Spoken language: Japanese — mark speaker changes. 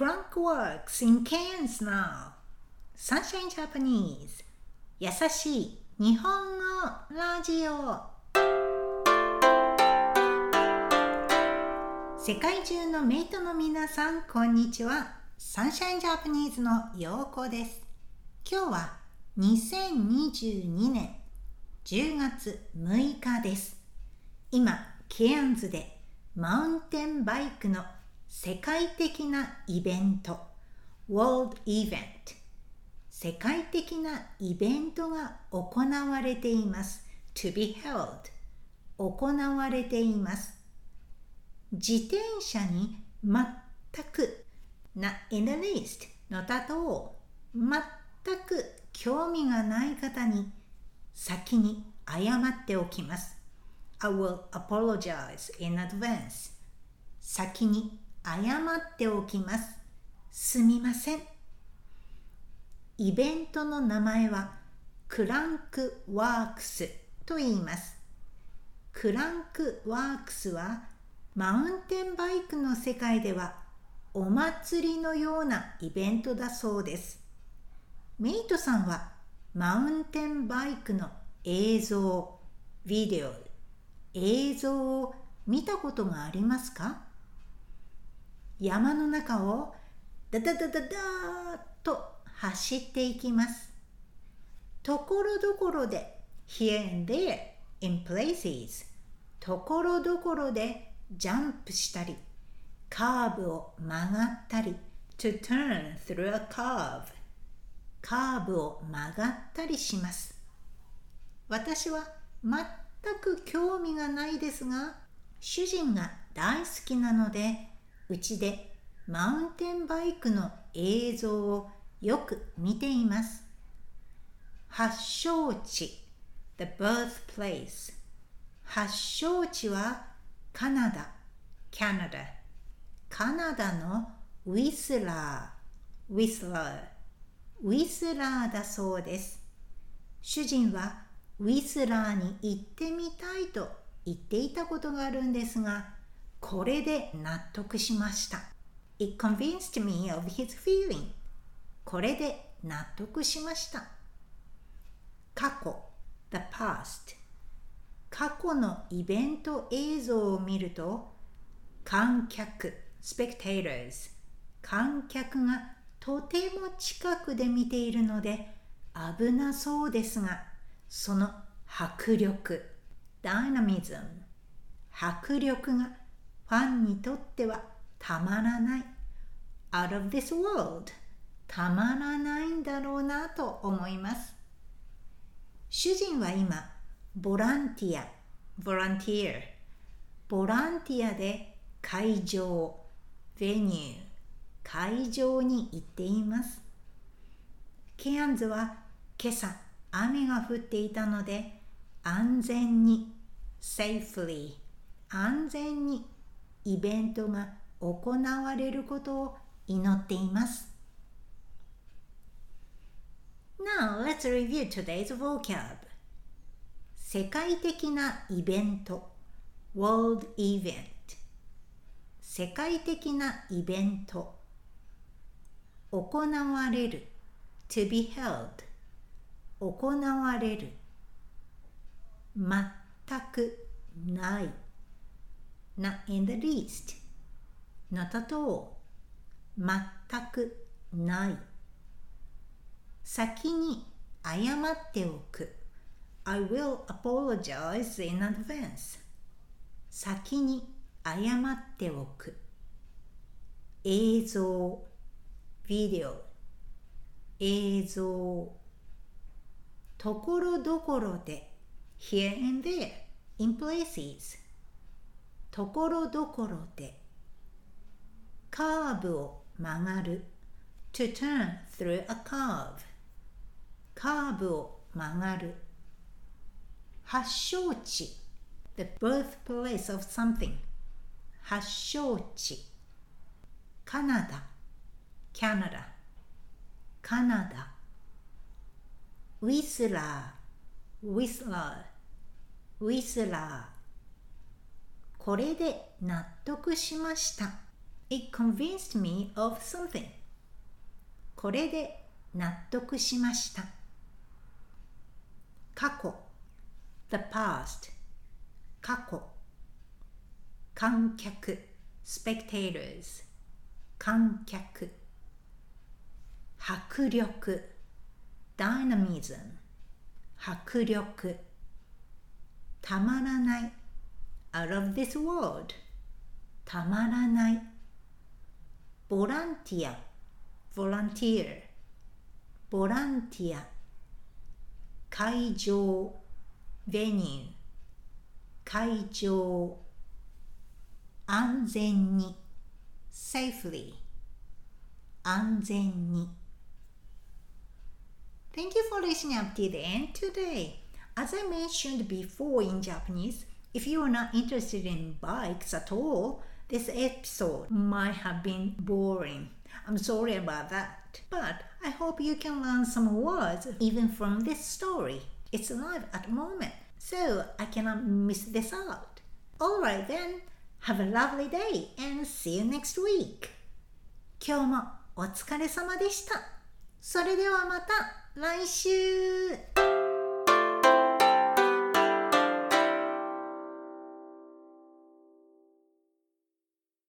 Speaker 1: Crankworks in Cairns now. Sunshine Japanese. 優しい日本語ラジオ。世界中のメイトの皆さん、こんにちは。サンシャインジャパニーズのようこです。今日は2022年10月6日です。今、ケアンズでマウンテンバイクの世界的なイベント。World Event 世界的なイベントが行われています。To be held 行われています。自転車に全く Not in the least のたと全く興味がない方に先に謝っておきます。I will apologize in advance 先に謝っておきます。すみません。イベントの名前はクランクワークスと言います。クランクワークスはマウンテンバイクの世界ではお祭りのようなイベントだそうです。メイトさんはマウンテンバイクの映像、ビデオ、映像を見たことがありますか？山の中をダダダダダーと走っていきます。ところどころで here and there in places ところどころでジャンプしたりカーブを曲がったり to turn through a curve カーブを曲がったりします。私は全く興味がないですが主人が大好きなのでうちでマウンテンバイクの映像をよく見ています。発祥地 The birthplace 発祥地はカナダ。Canada カナダのウィスラー。ウィスラーウィスラーだそうです。主人はウィスラーに行ってみたいと言っていたことがあるんですがこれで納得しました。It convinced me of his feeling. これで納得しました。過去 the past 過去のイベント映像を見ると観客 spectators 観客がとても近くで見ているので危なそうですがその迫力 dynamism 迫力がファンにとってはたまらない。Out of this world たまらないんだろうなと思います。主人は今ボランティアボランティアボランティアで会場ベニュー会場に行っています。ケアンズは今朝雨が降っていたので安全に safely 安全にイベントが行われることを祈っています。Now let's review today's vocab. 世界的なイベント。World Event. 世界的なイベント。行われる。To be held. 行われる。全くない。Not in the least not at all 全くない先に謝っておく I will apologize in advance 先に謝っておく映像ビデオ映像ところどころで here and there in places ところどころでカーブを曲がる to turn through a curve カーブを曲がる発祥地 the birthplace of something 発祥地カナダ Canada カナダウィスラーウィスラーウィスラーこれで納得しました。It convinced me of something. これで納得しました。過去 The past 過去観客 spectators 観客迫力 dynamism 迫力たまらない out of this world たまらないボランティア volunteer ボランティア会場 venue 会場安全に safely 安全に Thank you for listening up to the end today. As I mentioned before in Japanese, if you are not interested in bikes at all, this episode might have been boring. I'm sorry about that. But I hope you can learn some words even from this story. It's live at the moment, so I cannot miss this out. Alright then, have a lovely day and see you next week. 今日もお疲れ様でした。それではまた来週